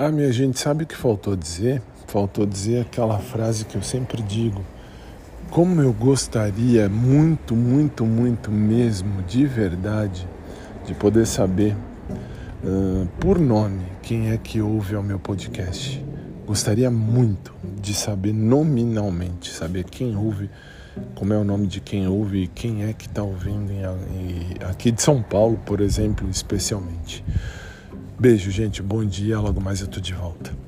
Ah, minha gente, sabe o que faltou dizer? Faltou dizer aquela frase que eu sempre digo. Como eu gostaria muito, muito, muito mesmo, de verdade, de poder saber uh, por nome quem é que ouve ao meu podcast. Gostaria muito de saber nominalmente, saber quem ouve, como é o nome de quem ouve e quem é que está ouvindo em, em, aqui de São Paulo, por exemplo, especialmente. Beijo, gente. Bom dia. Logo mais eu tô de volta.